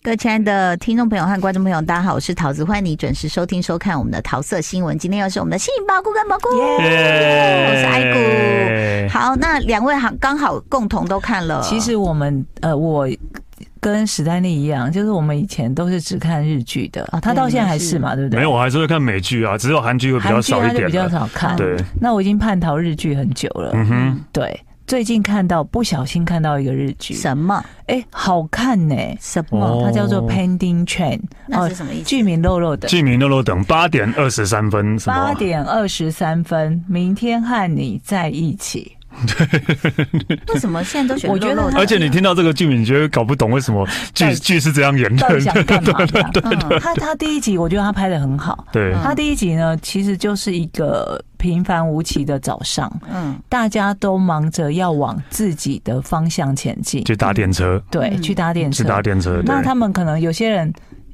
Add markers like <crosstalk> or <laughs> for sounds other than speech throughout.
各位亲爱的听众朋友和观众朋友，大家好，我是桃子，欢迎你准时收听收看我们的桃色新闻。今天又是我们的杏鲍菇跟蘑菇，yeah! 我是爱菇。好，那两位好，刚好共同都看了。其实我们呃，我跟史丹利一样，就是我们以前都是只看日剧的啊，他到现在还是嘛，对不对？没有，我还是会看美剧啊，只有韩剧会比较少一点，比较少看。对，那我已经叛逃日剧很久了。嗯哼，对。最近看到不小心看到一个日剧，什么？哎、欸，好看呢、欸！什么？它叫做 Pending Train，那是什么意思？剧名肉肉等，剧名肉肉等，八点二十三分，八点二十三分，明天和你在一起。对，<laughs> 为什么现在都选？我觉得，而且你听到这个剧名，你觉得搞不懂为什么剧剧是这样演的？他他第一集我觉得他拍的很好。对，他第一集呢，其实就是一个平凡无奇的早上，嗯，大家都忙着要往自己的方向前进，去搭电车，对，去搭电车，去搭电车。那他们可能有些人。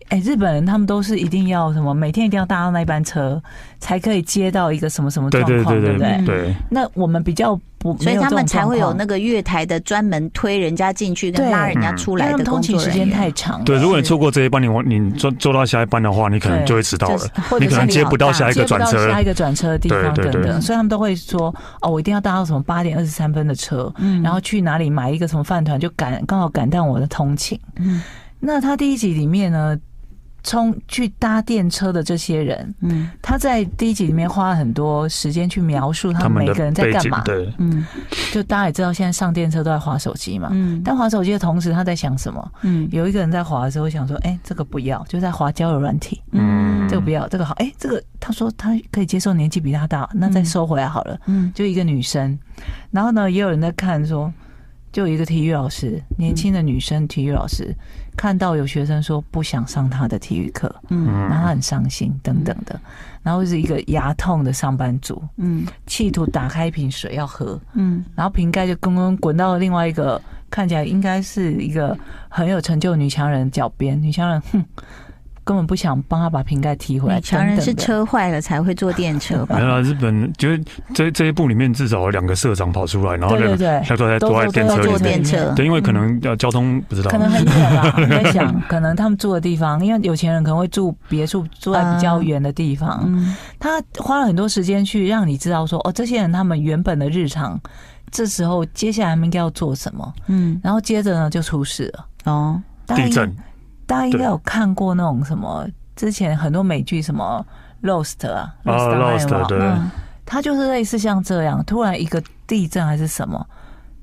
哎、欸，日本人他们都是一定要什么，每天一定要搭到那班车，才可以接到一个什么什么状况，对不对？对，对，对。那我们比较不，所以他们才会有那个月台的专门推人家进去跟拉人家出来的工作人员。通勤时间太长。对，如果你错过这一班，你你坐坐到下一班的话，你可能就会迟到了，你可能接不到下一个转车，下一个转车的地方等等。所以他们都会说，哦，我一定要搭到什么八点二十三分的车，嗯，然后去哪里买一个什么饭团，就赶刚好赶到我的通勤。嗯，那他第一集里面呢？冲去搭电车的这些人，嗯，他在第一集里面花了很多时间去描述他们每个人在干嘛，对，嗯，就大家也知道现在上电车都在滑手机嘛，嗯，但滑手机的同时他在想什么？嗯，有一个人在滑的时候想说，哎、欸，这个不要，就在滑交友软体，嗯，这个不要，这个好，哎、欸，这个他说他可以接受年纪比他大，那再收回来好了，嗯，就一个女生，然后呢，也有人在看说。就有一个体育老师，年轻的女生体育老师，看到有学生说不想上他的体育课，嗯，然后他很伤心等等的，然后是一个牙痛的上班族，嗯，企图打开一瓶水要喝，嗯，然后瓶盖就咣咣滚到另外一个看起来应该是一个很有成就的女强人脚边，女强人哼。根本不想帮他把瓶盖提回来。强人是车坏了才会坐电车吧？<laughs> 没有啊，日本就是这这一部里面至少有两个社长跑出来，然后对对，他都在坐在电车里面。对，因为可能要交通不知道，可能很远吧。<laughs> 我在想，可能他们住的地方，因为有钱人可能会住别墅，住在比较远的地方。他花了很多时间去让你知道说，哦，这些人他们原本的日常，这时候接下来他们应该要做什么？嗯，然后接着呢就出事了哦，地震。大家应该有看过那种什么，之前很多美剧什么《Lost》啊，《Lost》对，它就是类似像这样，突然一个地震还是什么，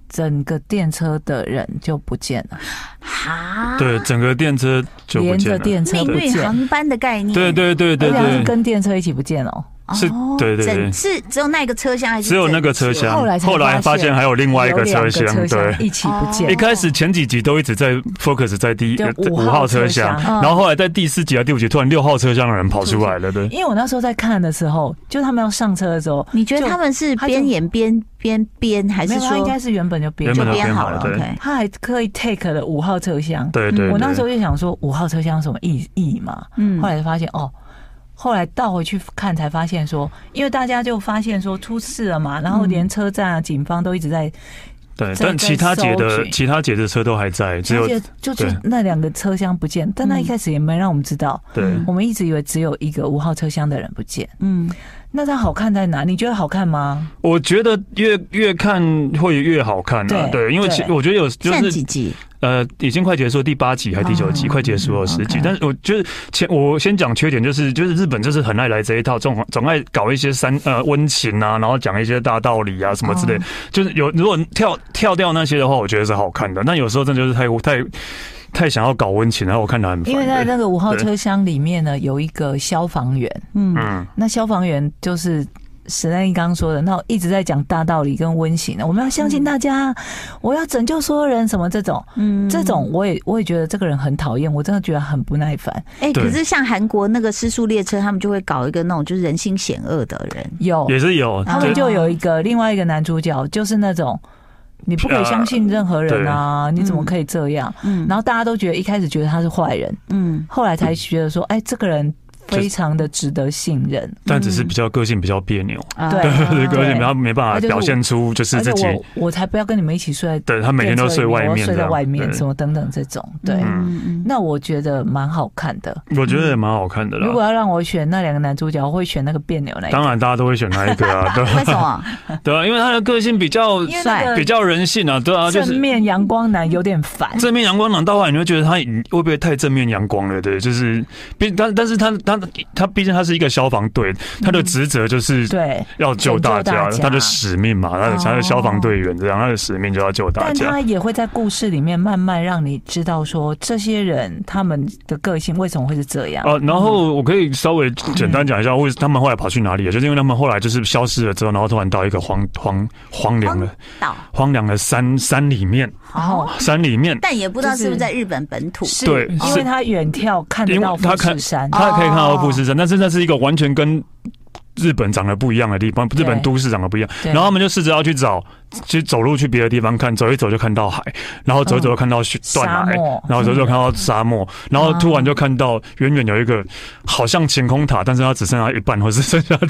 整个电车的人就不见了。哈，对，整个电车就不见了，连着电车不见，命运航班的概念，对对对对对，跟电车一起不见了。是，对对对，是只有那个车厢还是？只有那个车厢。后来后来发现还有另外一个车厢，对，一起不见。一开始前几集都一直在 focus 在第一五号车厢，然后后来在第四集啊第五集突然六号车厢的人跑出来了，对。因为我那时候在看的时候，就他们要上车的时候，你觉得他们是边演边边编，还是说应该是原本就编就编好了？OK，他还刻意 take 了五号车厢。对对，我那时候就想说五号车厢什么意义嘛？嗯，后来就发现哦。后来倒回去看，才发现说，因为大家就发现说出事了嘛，然后连车站啊、警方都一直在。对，但其他节的其他节的车都还在，只有就是那两个车厢不见。但他一开始也没让我们知道，对，我们一直以为只有一个五号车厢的人不见。嗯，那它好看在哪？你觉得好看吗？我觉得越越看会越好看啊。对，对，因为其我觉得有就是几集。呃，已经快结束，第八集还是第九集？快结束了十集。但是我觉得前我先讲缺点，就是就是日本就是很爱来这一套，总总爱搞一些三呃温情啊，然后讲一些大道理啊什么之类。就是有如果跳跳掉那些的话，我觉得是好看的。那有时候真的就是太太太想要搞温情，然后我看到很烦。因为在那个五号车厢里面呢，有一个消防员，嗯，那消防员就是。史丹利刚刚说的，那我一直在讲大道理跟温情的，我们要相信大家，我要拯救所有人，什么这种，嗯，这种我也我也觉得这个人很讨厌，我真的觉得很不耐烦。哎，可是像韩国那个失速列车，他们就会搞一个那种就是人心险恶的人，有。也是有，他们就有一个另外一个男主角，就是那种你不可以相信任何人啊，你怎么可以这样？嗯，然后大家都觉得一开始觉得他是坏人，嗯，后来才觉得说，哎，这个人。非常的值得信任，但只是比较个性比较别扭，对，<laughs> 个性比较没办法表现出就是自己。我我才不要跟你们一起睡，对，他每天都睡外面，睡在外面什么等等这种，对，那我觉得蛮好看的，我觉得也蛮好看的啦。如果要让我选那两个男主角，我会选那个别扭那一个。当然，大家都会选那一个啊，<laughs> 对，为什么？<laughs> 对啊，因为他的个性比较帅，比较人性啊，对啊，正面阳光男有点烦。正面阳光男到后来你会觉得他会不会太正面阳光了？对，就是，毕但但是他他他毕竟他。是一个消防队，他的职责就是对要救大家，他的使命嘛，他的他的消防队员这样，他的使命就要救大家。但他也会在故事里面慢慢让你知道说，这些人他们的个性为什么会是这样。哦，然后我可以稍微简单讲一下，为他们后来跑去哪里了？就是因为他们后来就是消失了之后，然后突然到一个荒荒荒凉的、荒凉的山山里面。哦，山里面，但也不知道是不是在日本本土。对，因为他远眺看得到富士山，他可以看到富士山，但是那是一个完全跟日本长得不一样的地方，日本都市长得不一样。然后他们就试着要去找，去走路去别的地方看，走一走就看到海，然后走一走就看到雪断崖，然后走走看到沙漠，然后突然就看到远远有一个好像晴空塔，但是它只剩下一半，或是剩下的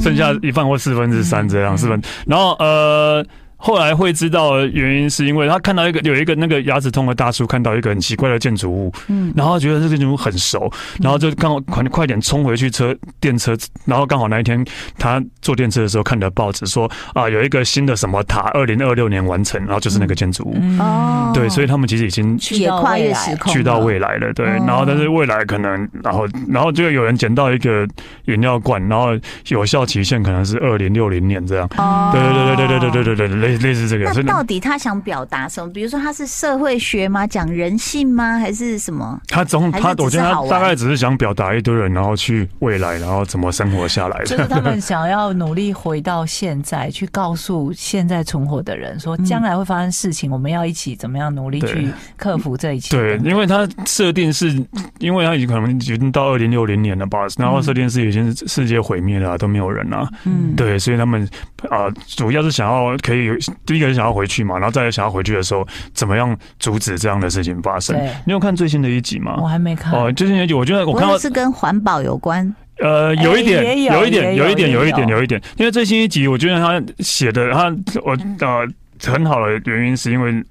剩下一半或四分之三这样，四分。然后呃。后来会知道的原因，是因为他看到一个有一个那个牙齿痛的大叔，看到一个很奇怪的建筑物，嗯，然后觉得这个建筑物很熟，然后就刚好快快点冲回去车电车，然后刚好那一天他坐电车的时候看的报纸说啊，有一个新的什么塔，二零二六年完成，然后就是那个建筑物，哦，对，所以他们其实已经也跨越时空去到未来了，对，然后但是未来可能，然后然后就有人捡到一个饮料罐，然后有效期限可能是二零六零年这样，哦，对对对对对对对对对对。类似这个，那到底他想表达什么？比如说他是社会学吗？讲人性吗？还是什么？他总他，我觉得他大概只是想表达一堆人，然后去未来，然后怎么生活下来的。就是他们想要努力回到现在，去告诉现在存活的人说，将来会发生事情，我们要一起怎么样努力去克服这一切。对，因为他设定是，因为他已经可能已经到二零六零年了吧，然后设定是已经世界毁灭了，都没有人了。嗯，对，所以他们啊，主要是想要可以。第一个是想要回去嘛，然后再来想要回去的时候，怎么样阻止这样的事情发生？你有看最新的一集吗？我还没看。哦，最新的一集，我觉得我看到是跟环保有关。呃，有一点，有一点，有一点，有一点，有一点。因为最新一集，我觉得他写的他我呃很好的原因是因为。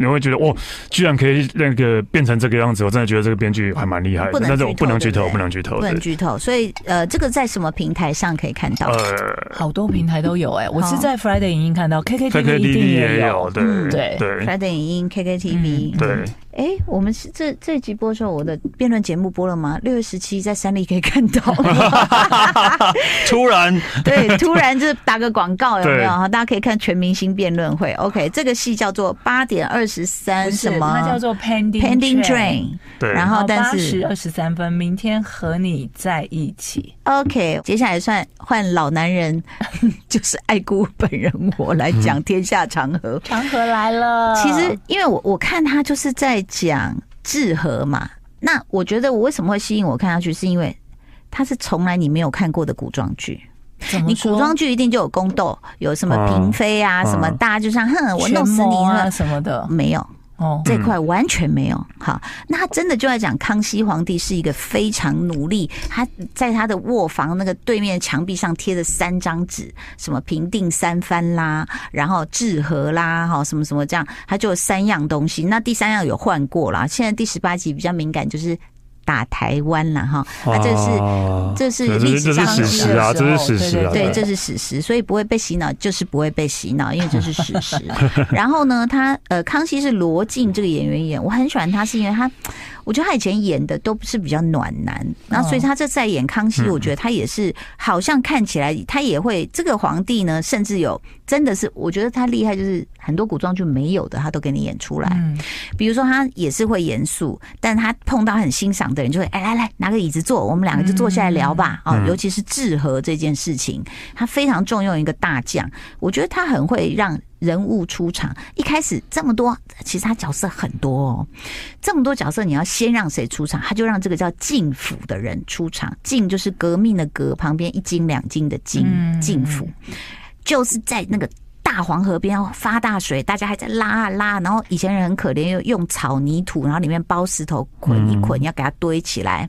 你会觉得哦，居然可以那个变成这个样子，我真的觉得这个编剧还蛮厉害的。但是我不能剧透，不能剧透，不能剧透。所以呃，这个在什么平台上可以看到？呃，好多平台都有哎，我是在 Friday 影音看到，KKTV 一定也有，对对对，Friday 影音 KKTV 对。哎，我们是这这集播的时候，我的辩论节目播了吗？六月十七在三立可以看到。<laughs> 突然，<laughs> 对，突然就打个广告，有没有？哈，大家可以看全明星辩论会。OK，这个戏叫做八点二十三，什么？它叫做 Pending Pending Train。对，然后但是八时二十三分，明天和你在一起。OK，接下来算换老男人，<laughs> 就是爱姑本人我来讲天下长河。长河来了。其实，因为我我看他就是在。讲志和嘛，那我觉得我为什么会吸引我看下去，是因为他是从来你没有看过的古装剧。你古装剧一定就有宫斗，有什么嫔妃啊，什么大家就像哼，我弄死你了什么的，没有。哦，这块完全没有。好，那他真的就在讲康熙皇帝是一个非常努力，他在他的卧房那个对面墙壁上贴着三张纸，什么平定三藩啦，然后治河啦，哈，什么什么这样，他就有三样东西。那第三样有换过啦，现在第十八集比较敏感，就是。打台湾了哈。啊这是这是历史上的史实啊，这是史实啊，对，这是史实，所以不会被洗脑，就是不会被洗脑，因为这是史实。<laughs> 然后呢，他呃，康熙是罗晋这个演员演，我很喜欢他，是因为他。我觉得他以前演的都是比较暖男，那所以他这在演康熙，我觉得他也是好像看起来他也会这个皇帝呢，甚至有真的是我觉得他厉害，就是很多古装剧没有的，他都给你演出来。比如说他也是会严肃，但他碰到很欣赏的人，就会哎来来拿个椅子坐，我们两个就坐下来聊吧。哦，尤其是治和这件事情，他非常重用一个大将，我觉得他很会让。人物出场，一开始这么多，其实他角色很多哦。这么多角色，你要先让谁出场？他就让这个叫晋府的人出场。晋就是革命的革，旁边一斤两斤的斤，晋府就是在那个大黄河边发大水，大家还在拉啊拉。然后以前人很可怜，又用草泥土，然后里面包石头捆一捆，要给它堆起来。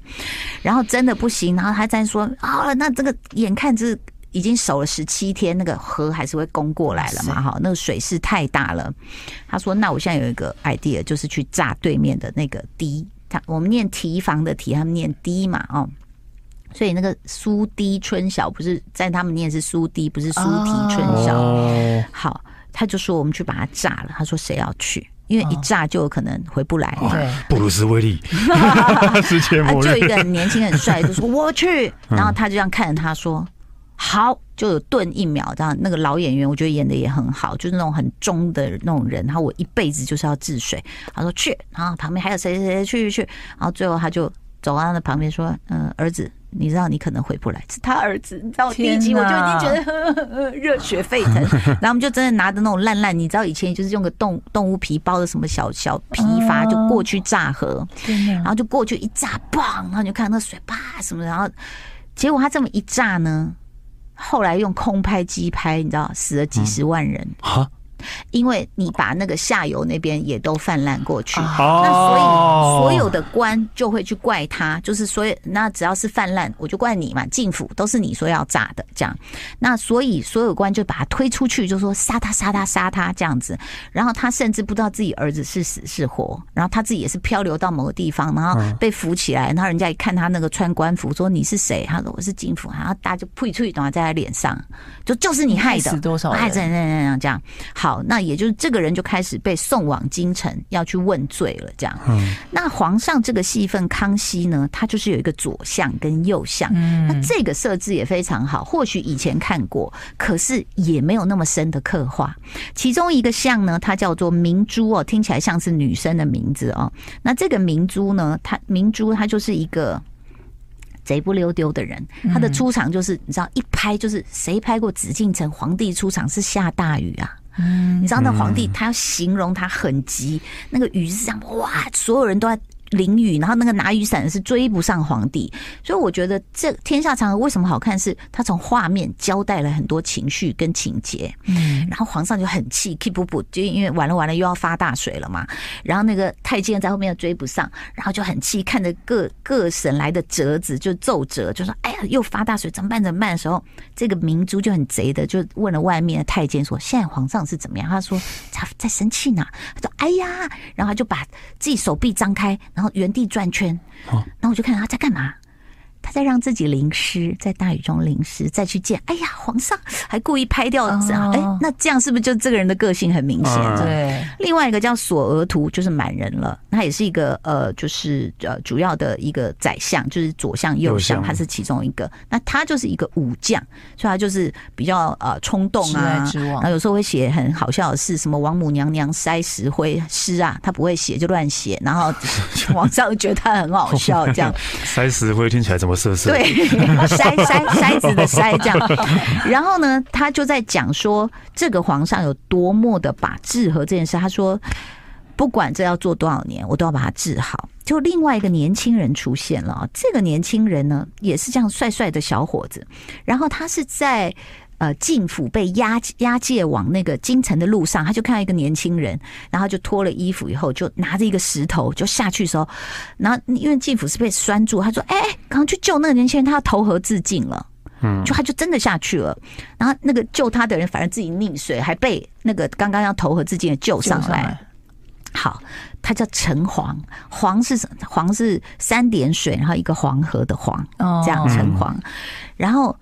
然后真的不行，然后他在说啊，那这个眼看这。已经守了十七天，那个河还是会攻过来了嘛？哈，那个水势太大了。他说：“那我现在有一个 idea，就是去炸对面的那个堤。他我们念堤防的堤，他们念堤嘛？哦，所以那个苏堤春晓不是在他们念是苏堤，不是苏堤春晓。好，他就说我们去把它炸了。他说谁要去？因为一炸就有可能回不来。对，布鲁斯威利，<laughs> 就一个很年轻很帅，就说我去。<laughs> 然后他就这样看着他说。”好，就有顿一秒，这样那个老演员，我觉得演的也很好，就是那种很忠的那种人。然后我一辈子就是要治水。他说去，然后旁边还有谁谁谁去去去，然后最后他就走到他的旁边说：“嗯，儿子，你知道你可能回不来。”是他儿子，你知道第一集我就已经觉得热血沸腾。<laughs> 然后我们就真的拿着那种烂烂，你知道以前就是用个动动物皮包的什么小小皮筏，就过去炸河，然后就过去一炸，砰，然后你就看到那水啪什么，然后结果他这么一炸呢。后来用空拍机拍，你知道死了几十万人。嗯因为你把那个下游那边也都泛滥过去，那所以所有的官就会去怪他，就是所以那只要是泛滥，我就怪你嘛。政府都是你说要炸的，这样，那所以所有官就把他推出去，就说杀他杀他杀他这样子。然后他甚至不知道自己儿子是死是活，然后他自己也是漂流到某个地方，然后被扶起来，然后人家一看他那个穿官服，说你是谁？他说我是晋府，然后大家就呸呸，然后在他脸上，就就是你害的，死多少人？这样这样这样好。好，那也就是这个人就开始被送往京城，要去问罪了。这样，嗯，那皇上这个戏份，康熙呢，他就是有一个左相跟右相，嗯，那这个设置也非常好。或许以前看过，可是也没有那么深的刻画。其中一个相呢，它叫做明珠哦，听起来像是女生的名字哦。那这个明珠呢，她明珠她就是一个贼不溜丢的人，他的出场就是你知道，一拍就是谁拍过紫禁城皇帝出场是下大雨啊。嗯，你知道那皇帝他要形容他很急，那个雨是这样，哇，所有人都在。淋雨，然后那个拿雨伞的是追不上皇帝，所以我觉得这《天下长河》为什么好看？是他从画面交代了很多情绪跟情节，嗯，然后皇上就很气，keep 不不，就因为完了完了又要发大水了嘛，然后那个太监在后面又追不上，然后就很气，看着各各省来的折子就奏折，就说：“哎呀，又发大水，怎么办？怎么办？”的时候，这个明珠就很贼的就问了外面的太监说：“现在皇上是怎么样？”他说：“他在生气呢。”他说：“哎呀！”然后他就把自己手臂张开。然后原地转圈，然后我就看他在干嘛。他在让自己淋湿，在大雨中淋湿，再去见。哎呀，皇上还故意拍掉这样。哎，那这样是不是就这个人的个性很明显？对。另外一个叫索额图，就是满人了。他也是一个呃，就是呃，主要的一个宰相，就是左相右相，他是其中一个。那他就是一个武将，所以他就是比较呃冲动啊。然后有时候会写很好笑的事，什么王母娘娘塞石灰诗啊，他不会写就乱写，然后皇上觉得他很好笑，这样。<laughs> 塞石灰听起来怎么？对，<laughs> 筛筛筛子的筛这样，然后呢，他就在讲说这个皇上有多么的把治和这件事，他说不管这要做多少年，我都要把它治好。就另外一个年轻人出现了，这个年轻人呢也是这样帅帅的小伙子，然后他是在。呃，进府被押押解往那个京城的路上，他就看到一个年轻人，然后就脱了衣服以后，就拿着一个石头就下去的时候，然后因为进府是被拴住，他说：“哎、欸，赶快去救那个年轻人，他要投河自尽了。”嗯，就他就真的下去了，然后那个救他的人反而自己溺水，还被那个刚刚要投河自尽的救上来。好，他叫陈黄，黄是？黄是三点水，然后一个黄河的黄，这样陈黄，然后。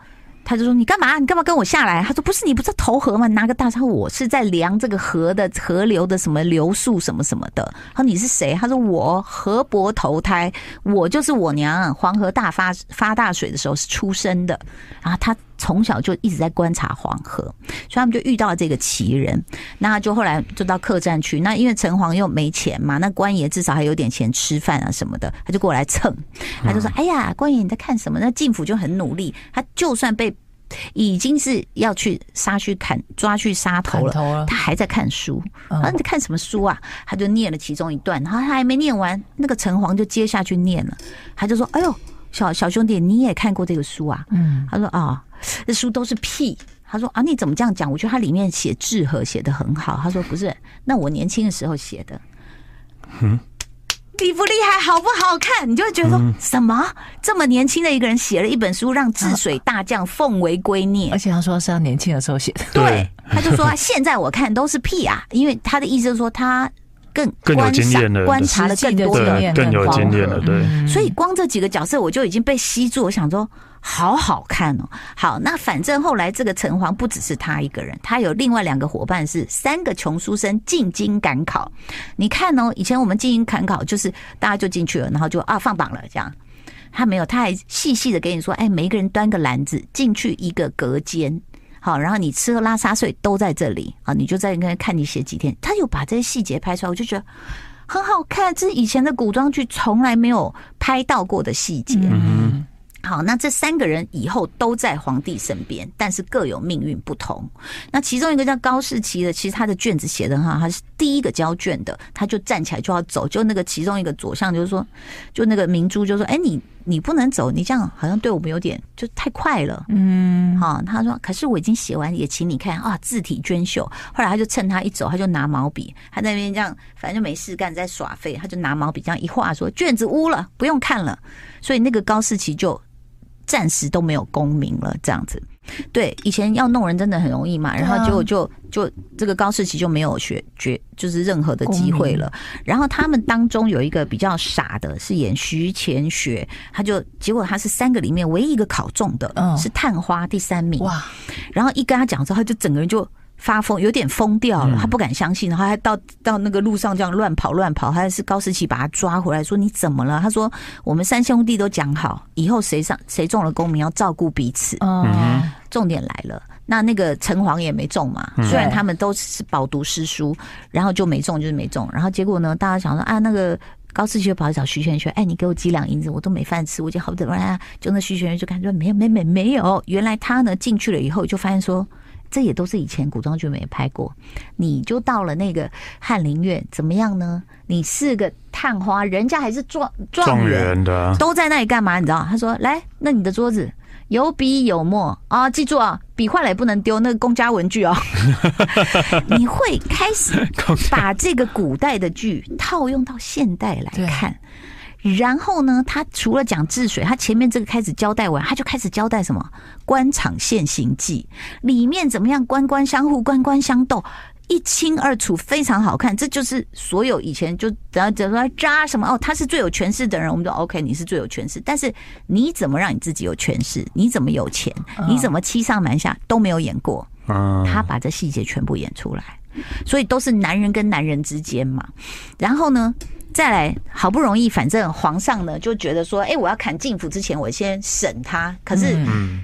他就说：“你干嘛？你干嘛跟我下来？”他说：“不是，你不是投河吗？拿个大叉，我是在量这个河的河流的什么流速什么什么的。”他说：“你是谁？”他说：“我河伯投胎，我就是我娘。黄河大发发大水的时候是出生的。然后他从小就一直在观察黄河，所以他们就遇到了这个奇人。那就后来就到客栈去。那因为城隍又没钱嘛，那官爷至少还有点钱吃饭啊什么的，他就过来蹭。他就说：‘哎呀，官爷你在看什么？’那进府就很努力，他就算被。已经是要去杀去砍抓去杀头了，他还在看书。啊，你在看什么书啊？他就念了其中一段，然后他还没念完，那个城隍就接下去念了。他就说：“哎呦，小小兄弟，你也看过这个书啊？”嗯，他说：“啊，这书都是屁。”他说：“啊，你怎么这样讲？我觉得它里面写志和写的很好。”他说：“不是，那我年轻的时候写的。”嗯。厉不厉害，好不好看？你就会觉得说什么这么年轻的一个人写了一本书，让治水大将奉为圭臬，而且他说是他年轻的时候写的。对，<laughs> 他就说现在我看都是屁啊，因为他的意思是说他更更有经验了，观察了更多的更有经验了。对，所以光这几个角色我就已经被吸住，我想说。好好看哦！好，那反正后来这个城隍不只是他一个人，他有另外两个伙伴是三个穷书生进京赶考。你看哦，以前我们进京赶考就是大家就进去了，然后就啊放榜了这样。他没有，他还细细的给你说，哎，每一个人端个篮子进去一个隔间，好，然后你吃喝拉撒睡都在这里啊，你就在那看你写几天。他有把这些细节拍出来，我就觉得很好看，这是以前的古装剧从来没有拍到过的细节。好，那这三个人以后都在皇帝身边，但是各有命运不同。那其中一个叫高士奇的，其实他的卷子写的哈，他是第一个交卷的，他就站起来就要走，就那个其中一个左相就是说，就那个明珠就说：“哎，你你不能走，你这样好像对我们有点就太快了。”嗯，哈，他说：“可是我已经写完，也请你看啊，字体娟秀。”后来他就趁他一走，他就拿毛笔，他在那边这样，反正就没事干，在耍废，他就拿毛笔这样一画，说：“卷子污了，不用看了。”所以那个高士奇就。暂时都没有功名了，这样子，对，以前要弄人真的很容易嘛，然后结果就就就这个高士奇就没有学学，就是任何的机会了。然后他们当中有一个比较傻的，是演徐乾学，他就结果他是三个里面唯一一个考中的，是探花第三名。哇！然后一跟他讲之后，他就整个人就。发疯，有点疯掉了，他不敢相信，然后还到到那个路上这样乱跑乱跑，还是高士奇把他抓回来，说你怎么了？他说我们三兄弟都讲好，以后谁上谁中了功名要照顾彼此。嗯，重点来了，那那个城隍也没中嘛，虽然他们都是饱读诗书，然后就没中就是没中，然后结果呢，大家想说啊，那个高士奇就跑去找徐玄学，哎，你给我几两银子，我都没饭吃，我就好怎么样？就那徐玄就感觉没有没没没有，原来他呢进去了以后就发现说。这也都是以前古装剧没拍过，你就到了那个翰林院，怎么样呢？你是个探花，人家还是状状元的，都在那里干嘛？你知道？他说：“来，那你的桌子有笔有墨啊，记住啊，笔坏了也不能丢，那个公家文具哦。<laughs> ”你会开始把这个古代的剧套用到现代来看。然后呢，他除了讲治水，他前面这个开始交代完，他就开始交代什么官场现形记，里面怎么样官官相护、官官相斗，一清二楚，非常好看。这就是所有以前就等下等下渣什么哦，他是最有权势的人，我们都 OK，你是最有权势。但是你怎么让你自己有权势？你怎么有钱？你怎么欺上瞒下都没有演过。他把这细节全部演出来，所以都是男人跟男人之间嘛。然后呢？再来，好不容易，反正皇上呢就觉得说，哎，我要砍进府之前，我先审他。可是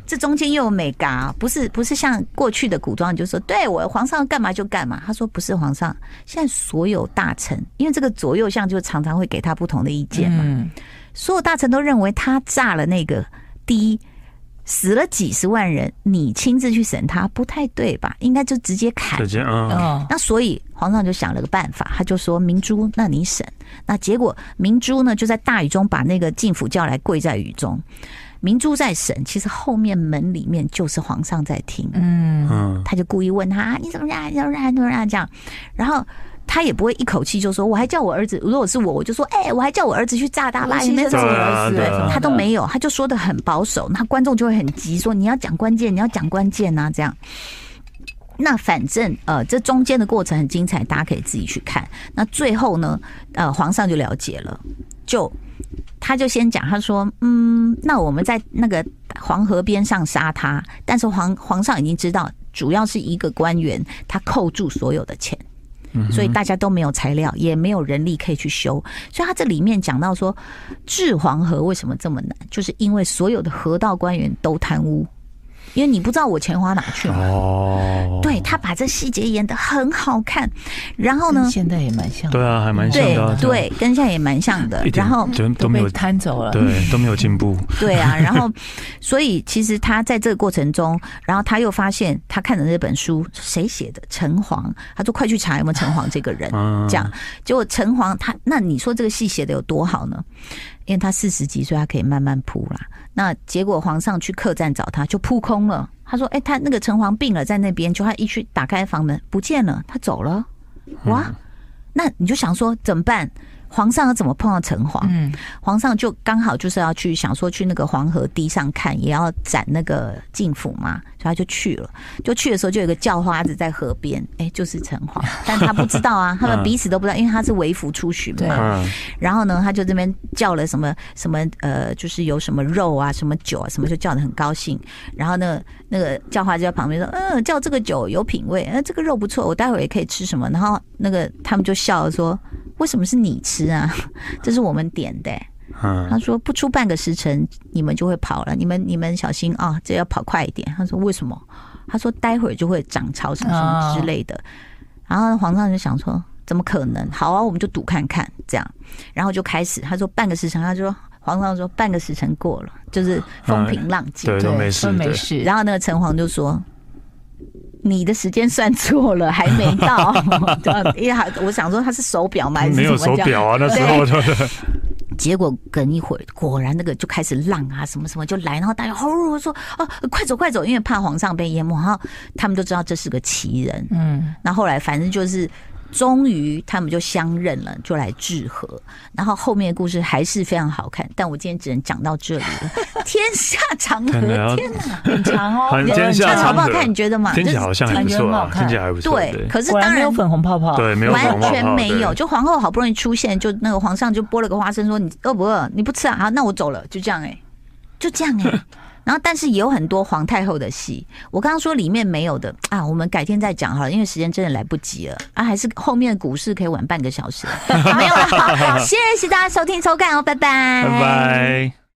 这中间又有美嘎，不是不是像过去的古装，就说对我皇上干嘛就干嘛。他说不是皇上，现在所有大臣，因为这个左右相就常常会给他不同的意见嘛，所有大臣都认为他炸了那个第一。死了几十万人，你亲自去审他不太对吧？应该就直接砍。直接啊！那所以皇上就想了个办法，他就说明珠，那你审。那结果明珠呢，就在大雨中把那个进府叫来，跪在雨中。明珠在审，其实后面门里面就是皇上在听。嗯嗯，他就故意问他：“你怎么让？你怎么让？怎么让？”这样，然后。他也不会一口气就说，我还叫我儿子。如果是我，我就说，哎、欸，我还叫我儿子去炸大巴，也没有这种儿子。对，他都没有，他就说的很保守。那观众就会很急，说你要讲关键，你要讲关键啊，这样。那反正呃，这中间的过程很精彩，大家可以自己去看。那最后呢，呃，皇上就了解了，就他就先讲，他说，嗯，那我们在那个黄河边上杀他，但是皇皇上已经知道，主要是一个官员他扣住所有的钱，所以大家都没有材料，也没有人力可以去修。所以他这里面讲到说，治黄河为什么这么难，就是因为所有的河道官员都贪污。因为你不知道我钱花哪去了，哦，对，他把这细节演得很好看，然后呢，现在也蛮像，对啊，还蛮像的，对，跟现在也蛮像的，然后都没有摊走了，对，都没有进步，<laughs> 对啊，然后 <laughs> 所以其实他在这个过程中，然后他又发现他看的那本书谁写的？陈黄，他说快去查有没有陈黄这个人，这样，结果陈黄他那你说这个戏写的有多好呢？因为他四十几岁，他可以慢慢铺啦。那结果皇上去客栈找他，就扑空了。他说：“哎，他那个城隍病了，在那边。就他一去打开房门，不见了，他走了。哇，那你就想说怎么办？”皇上要怎么碰到城隍？嗯，皇上就刚好就是要去想说去那个黄河堤上看，也要斩那个进府嘛，所以他就去了。就去的时候，就有个叫花子在河边，哎、欸，就是城隍，<laughs> 但他不知道啊，他们彼此都不知道，因为他是微服出巡嘛。然后呢，他就这边叫了什么什么呃，就是有什么肉啊，什么酒啊，什么就叫的很高兴。然后呢，那个叫花就在旁边说，嗯，叫这个酒有品味，嗯，这个肉不错，我待会儿也可以吃什么。然后那个他们就笑了说。为什么是你吃啊？<laughs> 这是我们点的、欸。他说不出半个时辰，你们就会跑了。你们你们小心啊，这要跑快一点。他说为什么？他说待会儿就会涨潮什么什么之类的。然后皇上就想说怎么可能？好啊，我们就赌看看这样。然后就开始，他说半个时辰，他就说皇上说半个时辰过了，就是风平浪静，对，都没事，没事。然后那个城隍就说。你的时间算错了，还没到。<laughs> 因为还我想说他是手表吗？还是没有手表啊，那时候就 <laughs> 结果等一会儿，果然那个就开始浪啊，什么什么就来，然后大家吼吼说：“哦，快走快走！”因为怕皇上被淹没，然后他们都知道这是个奇人。嗯，那后来反正就是。终于他们就相认了，就来治和。然后后面的故事还是非常好看，但我今天只能讲到这里了。<laughs> 天下长河，天哪，很长哦。天下长河好不好看？你觉得嘛？听起来好像还不错，听起来还不错。对，可是当然没有粉红泡泡，对，没有完全没有。就皇后好不容易出现，就那个皇上就剥了个花生，说你饿不饿？你不吃啊？好，那我走了。就这样哎，就这样哎。然后，但是也有很多皇太后的戏，我刚刚说里面没有的啊，我们改天再讲好了，因为时间真的来不及了。啊，还是后面的股市可以晚半个小时，<laughs> 没有了，好，谢谢大家收听收看哦，拜拜，拜拜。